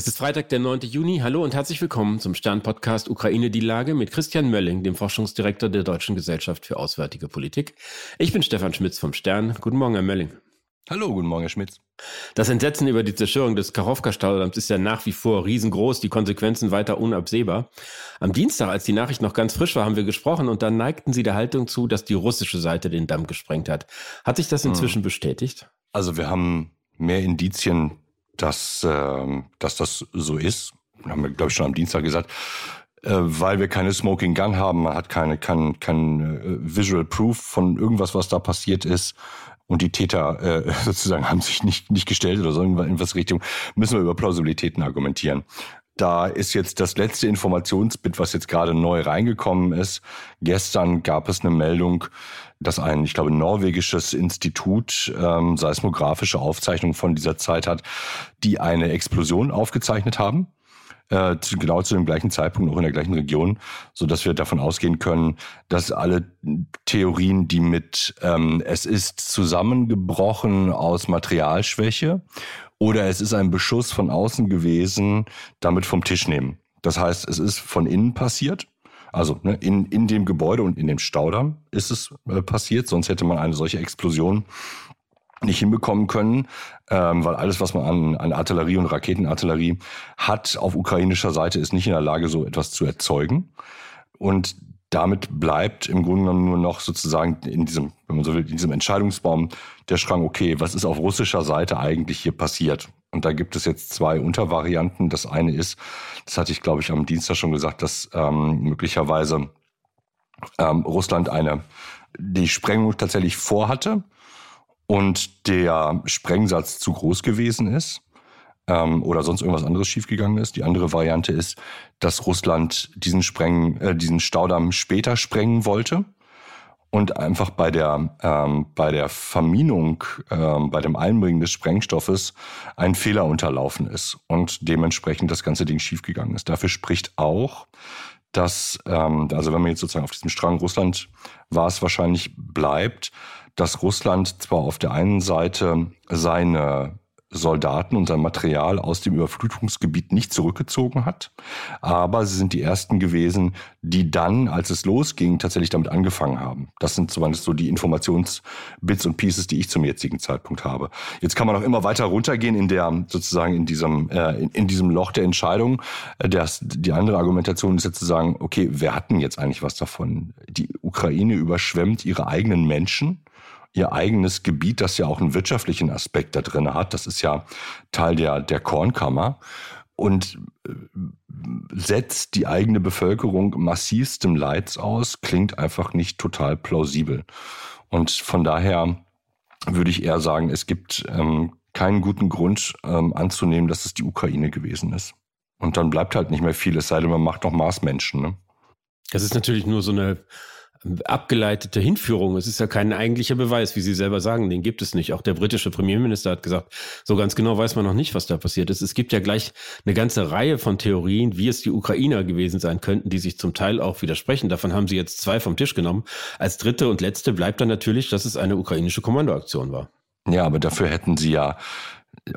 Es ist Freitag, der 9. Juni. Hallo und herzlich willkommen zum Stern-Podcast Ukraine die Lage mit Christian Mölling, dem Forschungsdirektor der Deutschen Gesellschaft für Auswärtige Politik. Ich bin Stefan Schmitz vom Stern. Guten Morgen, Herr Mölling. Hallo, guten Morgen, Herr Schmitz. Das Entsetzen über die Zerstörung des Kachowka-Staudamms ist ja nach wie vor riesengroß, die Konsequenzen weiter unabsehbar. Am Dienstag, als die Nachricht noch ganz frisch war, haben wir gesprochen und dann neigten Sie der Haltung zu, dass die russische Seite den Damm gesprengt hat. Hat sich das inzwischen hm. bestätigt? Also wir haben mehr Indizien dass, äh, dass das so ist. Haben wir, glaube ich, schon am Dienstag gesagt. Äh, weil wir keine Smoking Gun haben, man hat keine, kein, kein äh, Visual Proof von irgendwas, was da passiert ist. Und die Täter äh, sozusagen haben sich nicht, nicht gestellt oder so in irgendwas Richtung, müssen wir über Plausibilitäten argumentieren. Da ist jetzt das letzte Informationsbit, was jetzt gerade neu reingekommen ist. Gestern gab es eine Meldung, dass ein, ich glaube, norwegisches Institut ähm, seismografische Aufzeichnungen von dieser Zeit hat, die eine Explosion aufgezeichnet haben. Äh, genau zu dem gleichen Zeitpunkt, auch in der gleichen Region, so dass wir davon ausgehen können, dass alle Theorien, die mit ähm, es ist zusammengebrochen aus Materialschwäche oder es ist ein Beschuss von außen gewesen, damit vom Tisch nehmen. Das heißt, es ist von innen passiert also ne, in, in dem Gebäude und in dem Staudamm ist es äh, passiert, sonst hätte man eine solche Explosion nicht hinbekommen können, ähm, weil alles, was man an, an Artillerie und Raketenartillerie hat auf ukrainischer Seite, ist nicht in der Lage, so etwas zu erzeugen. Und damit bleibt im Grunde genommen nur noch sozusagen in diesem, wenn man so will, in diesem Entscheidungsbaum der Schrank, okay, was ist auf russischer Seite eigentlich hier passiert? Und da gibt es jetzt zwei Untervarianten. Das eine ist, das hatte ich, glaube ich, am Dienstag schon gesagt, dass ähm, möglicherweise ähm, Russland eine die Sprengung tatsächlich vorhatte und der Sprengsatz zu groß gewesen ist ähm, oder sonst irgendwas anderes schiefgegangen ist. Die andere Variante ist, dass Russland diesen, Spreng, äh, diesen Staudamm später sprengen wollte und einfach bei der, ähm, bei der Verminung, ähm, bei dem Einbringen des Sprengstoffes ein Fehler unterlaufen ist und dementsprechend das ganze Ding schiefgegangen ist. Dafür spricht auch, dass, ähm, also wenn man jetzt sozusagen auf diesem Strang Russland war es wahrscheinlich bleibt, dass Russland zwar auf der einen Seite seine Soldaten und sein Material aus dem Überflutungsgebiet nicht zurückgezogen hat. Aber sie sind die ersten gewesen, die dann, als es losging, tatsächlich damit angefangen haben. Das sind zumindest so die Informationsbits und Pieces, die ich zum jetzigen Zeitpunkt habe. Jetzt kann man auch immer weiter runtergehen in der, sozusagen in diesem, äh, in, in diesem Loch der Entscheidung. Das, die andere Argumentation ist jetzt zu sagen, okay, wer hat denn jetzt eigentlich was davon? Die Ukraine überschwemmt ihre eigenen Menschen ihr eigenes Gebiet, das ja auch einen wirtschaftlichen Aspekt da drin hat. Das ist ja Teil der, der Kornkammer und äh, setzt die eigene Bevölkerung massivstem Leids aus, klingt einfach nicht total plausibel. Und von daher würde ich eher sagen, es gibt ähm, keinen guten Grund ähm, anzunehmen, dass es die Ukraine gewesen ist. Und dann bleibt halt nicht mehr viel, es sei denn, man macht noch Marsmenschen. Ne? Das ist natürlich nur so eine abgeleitete Hinführung. Es ist ja kein eigentlicher Beweis, wie Sie selber sagen, den gibt es nicht. Auch der britische Premierminister hat gesagt, so ganz genau weiß man noch nicht, was da passiert ist. Es gibt ja gleich eine ganze Reihe von Theorien, wie es die Ukrainer gewesen sein könnten, die sich zum Teil auch widersprechen. Davon haben Sie jetzt zwei vom Tisch genommen. Als dritte und letzte bleibt dann natürlich, dass es eine ukrainische Kommandoaktion war. Ja, aber dafür hätten Sie ja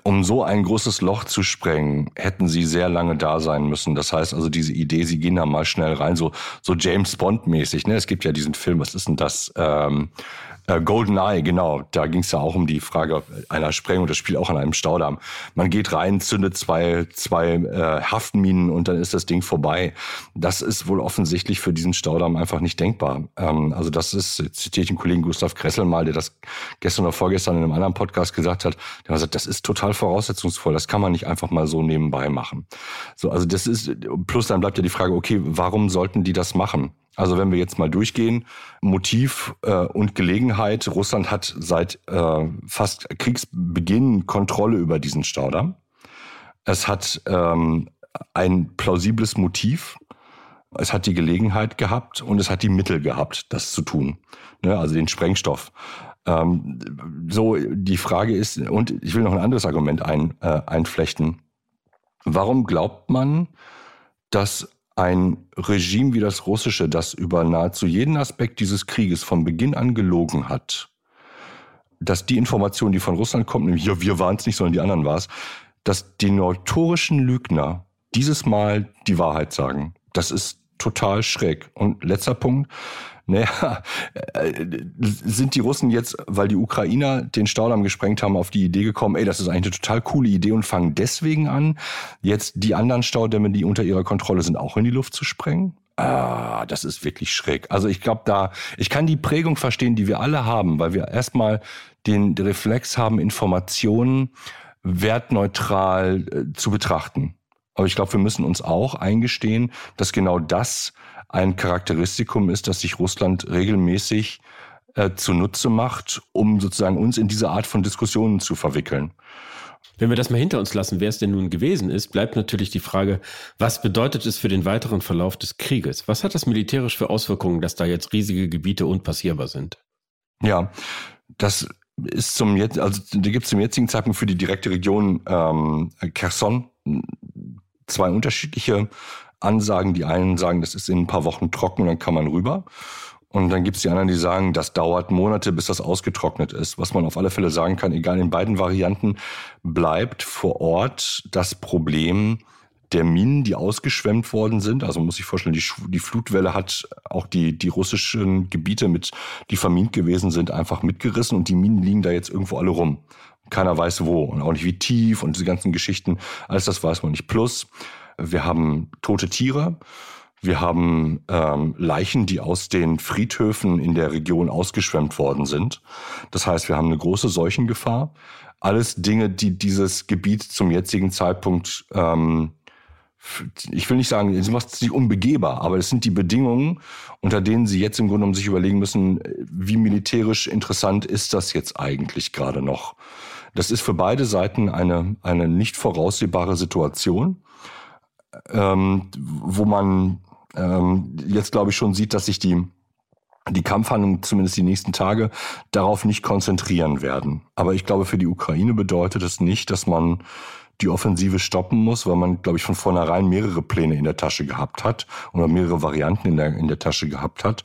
um so ein großes Loch zu sprengen, hätten sie sehr lange da sein müssen. Das heißt also, diese Idee, sie gehen da mal schnell rein, so, so James Bond-mäßig. Ne? Es gibt ja diesen Film, was ist denn das? Ähm, äh, Golden Eye, genau. Da ging es ja auch um die Frage einer Sprengung. Das spielt auch an einem Staudamm. Man geht rein, zündet zwei, zwei äh, Haftminen und dann ist das Ding vorbei. Das ist wohl offensichtlich für diesen Staudamm einfach nicht denkbar. Ähm, also das ist, zitiere ich den Kollegen Gustav Kressel mal, der das gestern oder vorgestern in einem anderen Podcast gesagt hat. Der hat gesagt, das ist total voraussetzungsvoll. Das kann man nicht einfach mal so nebenbei machen. So, also das ist, plus dann bleibt ja die Frage, okay, warum sollten die das machen? Also wenn wir jetzt mal durchgehen, Motiv äh, und Gelegenheit. Russland hat seit äh, fast Kriegsbeginn Kontrolle über diesen Staudamm. Es hat ähm, ein plausibles Motiv. Es hat die Gelegenheit gehabt und es hat die Mittel gehabt, das zu tun. Ne, also den Sprengstoff. Ähm, so, die Frage ist, und ich will noch ein anderes Argument ein, äh, einflechten. Warum glaubt man, dass ein Regime wie das russische, das über nahezu jeden Aspekt dieses Krieges von Beginn an gelogen hat, dass die Information, die von Russland kommt, nämlich ja, wir waren es nicht, sondern die anderen war es, dass die notorischen Lügner dieses Mal die Wahrheit sagen. Das ist total schräg. Und letzter Punkt. Naja, äh, sind die Russen jetzt, weil die Ukrainer den Staudamm gesprengt haben, auf die Idee gekommen, ey, das ist eigentlich eine total coole Idee und fangen deswegen an, jetzt die anderen Staudämme, die unter ihrer Kontrolle sind, auch in die Luft zu sprengen? Ah, das ist wirklich schräg. Also ich glaube da, ich kann die Prägung verstehen, die wir alle haben, weil wir erstmal den Reflex haben, Informationen wertneutral äh, zu betrachten. Aber ich glaube, wir müssen uns auch eingestehen, dass genau das ein Charakteristikum ist, dass sich Russland regelmäßig äh, zunutze macht, um sozusagen uns in diese Art von Diskussionen zu verwickeln. Wenn wir das mal hinter uns lassen, wer es denn nun gewesen ist, bleibt natürlich die Frage, was bedeutet es für den weiteren Verlauf des Krieges? Was hat das militärisch für Auswirkungen, dass da jetzt riesige Gebiete unpassierbar sind? Ja, das ist zum jetzt, also da gibt es zum jetzigen Zeitpunkt für die direkte Region ähm, Kherson zwei unterschiedliche Ansagen. Die einen sagen, das ist in ein paar Wochen trocken, dann kann man rüber. Und dann gibt es die anderen, die sagen, das dauert Monate, bis das ausgetrocknet ist. Was man auf alle Fälle sagen kann, egal in beiden Varianten, bleibt vor Ort das Problem der Minen, die ausgeschwemmt worden sind. Also muss sich vorstellen, die, die Flutwelle hat auch die, die russischen Gebiete, mit, die vermint gewesen sind, einfach mitgerissen und die Minen liegen da jetzt irgendwo alle rum. Keiner weiß wo und auch nicht wie tief und diese ganzen Geschichten. Alles das weiß man nicht. Plus, wir haben tote Tiere. Wir haben ähm, Leichen, die aus den Friedhöfen in der Region ausgeschwemmt worden sind. Das heißt, wir haben eine große Seuchengefahr. Alles Dinge, die dieses Gebiet zum jetzigen Zeitpunkt, ähm, ich will nicht sagen, es macht nicht unbegehbar, aber es sind die Bedingungen, unter denen sie jetzt im Grunde um sich überlegen müssen, wie militärisch interessant ist das jetzt eigentlich gerade noch. Das ist für beide Seiten eine, eine nicht voraussehbare Situation, ähm, wo man ähm, jetzt, glaube ich, schon sieht, dass sich die die Kampfhandlungen zumindest die nächsten Tage darauf nicht konzentrieren werden. Aber ich glaube, für die Ukraine bedeutet es nicht, dass man die Offensive stoppen muss, weil man, glaube ich, von vornherein mehrere Pläne in der Tasche gehabt hat oder mehrere Varianten in der, in der Tasche gehabt hat,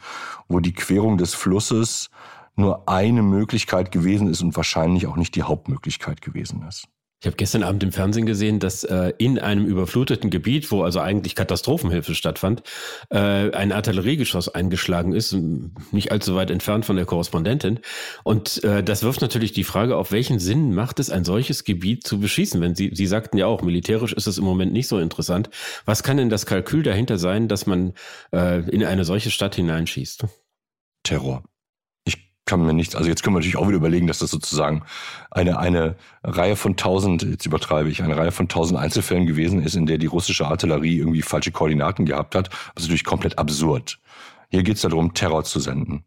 wo die Querung des Flusses nur eine Möglichkeit gewesen ist und wahrscheinlich auch nicht die Hauptmöglichkeit gewesen ist. Ich habe gestern Abend im Fernsehen gesehen, dass äh, in einem überfluteten Gebiet, wo also eigentlich Katastrophenhilfe stattfand, äh, ein Artilleriegeschoss eingeschlagen ist, nicht allzu weit entfernt von der Korrespondentin. Und äh, das wirft natürlich die Frage, auf welchen Sinn macht es, ein solches Gebiet zu beschießen? Wenn Sie, Sie sagten ja auch, militärisch ist es im Moment nicht so interessant. Was kann denn das Kalkül dahinter sein, dass man äh, in eine solche Stadt hineinschießt? Terror kann mir nichts, also jetzt können wir natürlich auch wieder überlegen, dass das sozusagen eine, eine Reihe von tausend, jetzt übertreibe ich, eine Reihe von tausend Einzelfällen gewesen ist, in der die russische Artillerie irgendwie falsche Koordinaten gehabt hat. Das ist natürlich komplett absurd. Hier geht es darum, Terror zu senden.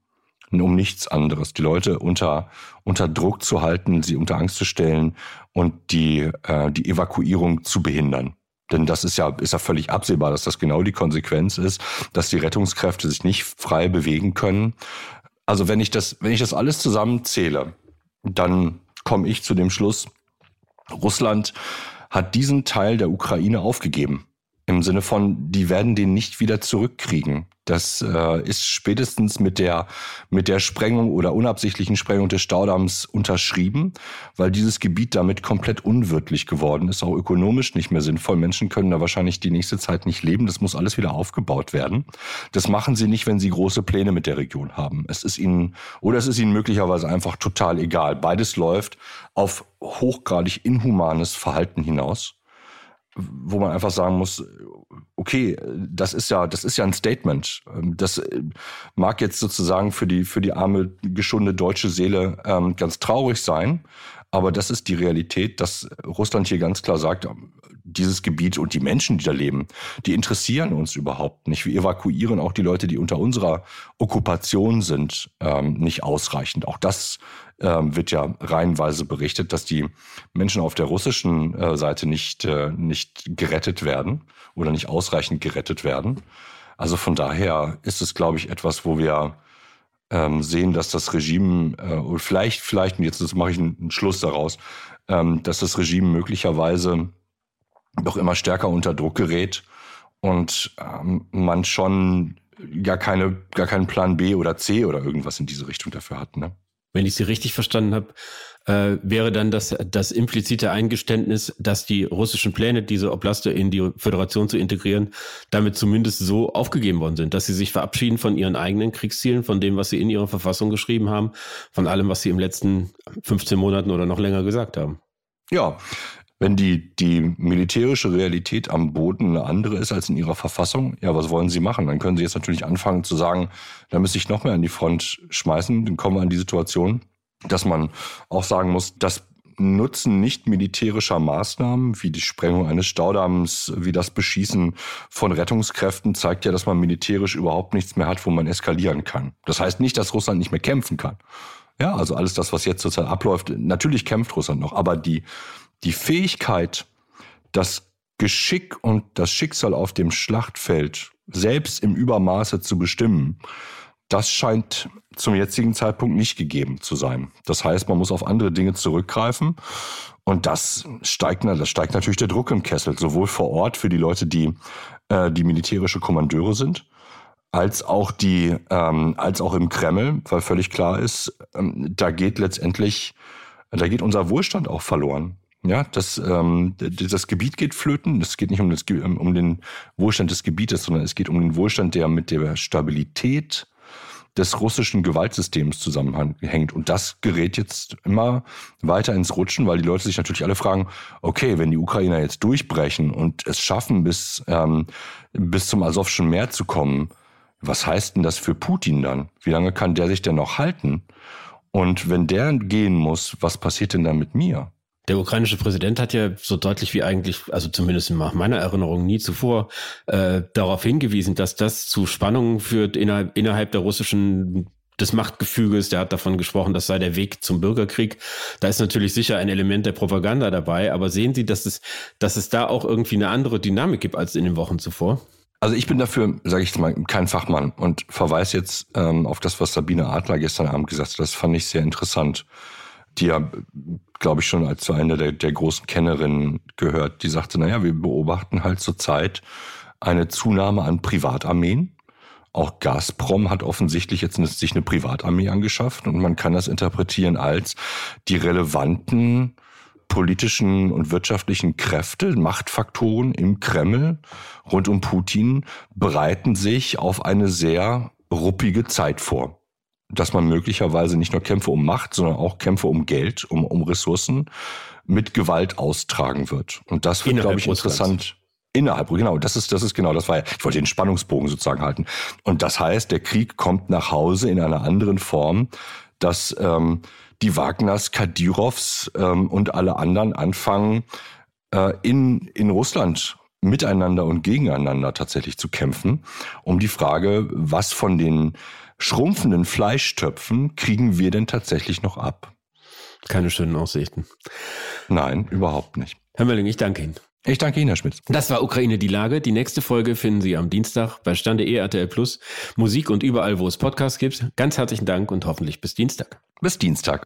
Um nichts anderes. Die Leute unter, unter Druck zu halten, sie unter Angst zu stellen und die, äh, die Evakuierung zu behindern. Denn das ist ja, ist ja völlig absehbar, dass das genau die Konsequenz ist, dass die Rettungskräfte sich nicht frei bewegen können, also wenn ich das, wenn ich das alles zusammenzähle, dann komme ich zu dem Schluss, Russland hat diesen Teil der Ukraine aufgegeben. Im Sinne von, die werden den nicht wieder zurückkriegen. Das äh, ist spätestens mit der, mit der Sprengung oder unabsichtlichen Sprengung des Staudamms unterschrieben, weil dieses Gebiet damit komplett unwirtlich geworden ist, auch ökonomisch nicht mehr sinnvoll. Menschen können da wahrscheinlich die nächste Zeit nicht leben. Das muss alles wieder aufgebaut werden. Das machen sie nicht, wenn sie große Pläne mit der Region haben. Es ist ihnen, oder es ist ihnen möglicherweise einfach total egal. Beides läuft auf hochgradig inhumanes Verhalten hinaus wo man einfach sagen muss, okay, das ist ja, das ist ja ein Statement. Das mag jetzt sozusagen für die, für die arme, geschundene deutsche Seele ähm, ganz traurig sein, aber das ist die Realität, dass Russland hier ganz klar sagt, dieses Gebiet und die Menschen, die da leben, die interessieren uns überhaupt nicht. Wir evakuieren auch die Leute, die unter unserer Okkupation sind, ähm, nicht ausreichend. Auch das ähm, wird ja reihenweise berichtet, dass die Menschen auf der russischen äh, Seite nicht, äh, nicht gerettet werden oder nicht ausreichend gerettet werden. Also von daher ist es, glaube ich, etwas, wo wir ähm, sehen, dass das Regime, äh, vielleicht, vielleicht, und jetzt mache ich einen Schluss daraus, ähm, dass das Regime möglicherweise doch immer stärker unter Druck gerät und ähm, man schon gar keine, gar keinen Plan B oder C oder irgendwas in diese Richtung dafür hat. Ne? Wenn ich Sie richtig verstanden habe, äh, wäre dann das, das implizite Eingeständnis, dass die russischen Pläne, diese Oblaste in die Föderation zu integrieren, damit zumindest so aufgegeben worden sind, dass sie sich verabschieden von ihren eigenen Kriegszielen, von dem, was sie in ihrer Verfassung geschrieben haben, von allem, was sie im letzten 15 Monaten oder noch länger gesagt haben. Ja, wenn die, die militärische Realität am Boden eine andere ist als in ihrer Verfassung, ja, was wollen sie machen? Dann können sie jetzt natürlich anfangen zu sagen, da müsste ich noch mehr an die Front schmeißen, dann kommen wir an die Situation, dass man auch sagen muss, das Nutzen nicht militärischer Maßnahmen wie die Sprengung eines Staudamms, wie das Beschießen von Rettungskräften zeigt ja, dass man militärisch überhaupt nichts mehr hat, wo man eskalieren kann. Das heißt nicht, dass Russland nicht mehr kämpfen kann. Ja, also alles das, was jetzt sozusagen abläuft, natürlich kämpft Russland noch, aber die, die Fähigkeit, das Geschick und das Schicksal auf dem Schlachtfeld selbst im Übermaße zu bestimmen, das scheint zum jetzigen Zeitpunkt nicht gegeben zu sein. Das heißt, man muss auf andere Dinge zurückgreifen. Und das steigt, das steigt natürlich der Druck im Kessel, sowohl vor Ort für die Leute, die, äh, die militärische Kommandeure sind, als auch die, ähm, als auch im Kreml, weil völlig klar ist, ähm, da geht letztendlich, da geht unser Wohlstand auch verloren. Ja, das, ähm, das Gebiet geht flöten. Es geht nicht um, das, um den Wohlstand des Gebietes, sondern es geht um den Wohlstand, der mit der Stabilität des russischen Gewaltsystems zusammenhängt. Und das gerät jetzt immer weiter ins Rutschen, weil die Leute sich natürlich alle fragen, okay, wenn die Ukrainer jetzt durchbrechen und es schaffen, bis, ähm, bis zum Asowschen Meer zu kommen, was heißt denn das für Putin dann? Wie lange kann der sich denn noch halten? Und wenn der gehen muss, was passiert denn dann mit mir? Der ukrainische Präsident hat ja so deutlich wie eigentlich, also zumindest in meiner Erinnerung nie zuvor, äh, darauf hingewiesen, dass das zu Spannungen führt innerhalb, innerhalb der russischen des Machtgefüges, der hat davon gesprochen, das sei der Weg zum Bürgerkrieg. Da ist natürlich sicher ein Element der Propaganda dabei, aber sehen Sie, dass es, dass es da auch irgendwie eine andere Dynamik gibt als in den Wochen zuvor? Also ich bin dafür, sage ich mal, kein Fachmann und verweise jetzt ähm, auf das, was Sabine Adler gestern Abend gesagt hat. Das fand ich sehr interessant die ja, glaube ich, schon als zu einer der, der großen Kennerinnen gehört, die sagte, naja, wir beobachten halt zurzeit eine Zunahme an Privatarmeen. Auch Gazprom hat offensichtlich jetzt sich eine Privatarmee angeschafft und man kann das interpretieren als die relevanten politischen und wirtschaftlichen Kräfte, Machtfaktoren im Kreml rund um Putin bereiten sich auf eine sehr ruppige Zeit vor dass man möglicherweise nicht nur Kämpfe um Macht, sondern auch Kämpfe um Geld, um, um Ressourcen mit Gewalt austragen wird. Und das wird, glaube ich, interessant. Innerhalb, genau, das ist, das ist genau, das war ja, ich wollte den Spannungsbogen sozusagen halten. Und das heißt, der Krieg kommt nach Hause in einer anderen Form, dass ähm, die Wagners, Kadyrovs ähm, und alle anderen anfangen, äh, in, in Russland miteinander und gegeneinander tatsächlich zu kämpfen, um die Frage, was von den schrumpfenden Fleischtöpfen kriegen wir denn tatsächlich noch ab? Keine schönen Aussichten. Nein, überhaupt nicht. Herr Mölling, ich danke Ihnen. Ich danke Ihnen, Herr Schmitz. Das war Ukraine die Lage. Die nächste Folge finden Sie am Dienstag bei Stande.de RTL Plus. Musik und überall, wo es Podcasts gibt. Ganz herzlichen Dank und hoffentlich bis Dienstag. Bis Dienstag.